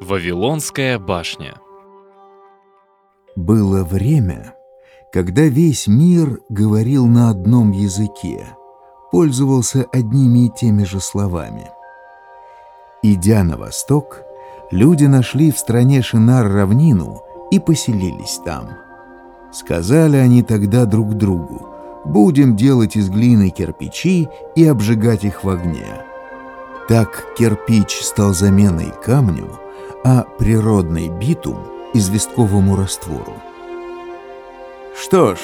Вавилонская башня Было время, когда весь мир говорил на одном языке, пользовался одними и теми же словами. Идя на восток, люди нашли в стране Шинар равнину и поселились там. Сказали они тогда друг другу, будем делать из глины кирпичи и обжигать их в огне. Так кирпич стал заменой камню, а природный битум — известковому раствору. Что ж,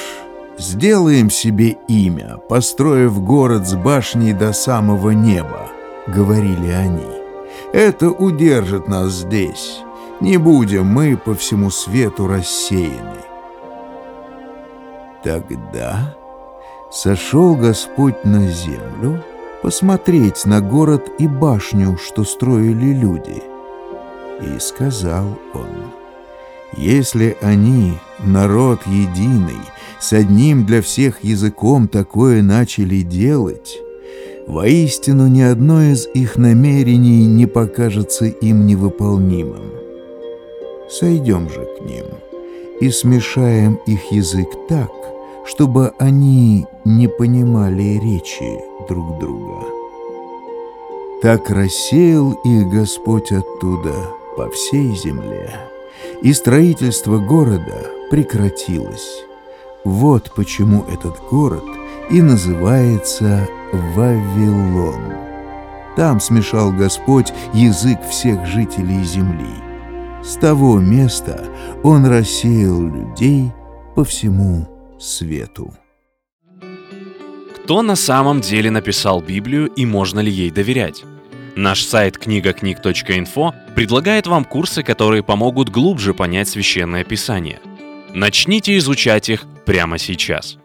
сделаем себе имя, построив город с башней до самого неба, — говорили они. Это удержит нас здесь. Не будем мы по всему свету рассеяны. Тогда сошел Господь на землю посмотреть на город и башню, что строили люди. И сказал он, «Если они, народ единый, с одним для всех языком такое начали делать, воистину ни одно из их намерений не покажется им невыполнимым. Сойдем же к ним и смешаем их язык так, чтобы они не понимали речи друг друга. Так рассеял их Господь оттуда по всей земле, и строительство города прекратилось. Вот почему этот город и называется Вавилон. Там смешал Господь язык всех жителей земли. С того места Он рассеял людей по всему свету. Кто на самом деле написал Библию и можно ли ей доверять? Наш сайт книгакниг.инфо предлагает вам курсы, которые помогут глубже понять священное писание. Начните изучать их прямо сейчас.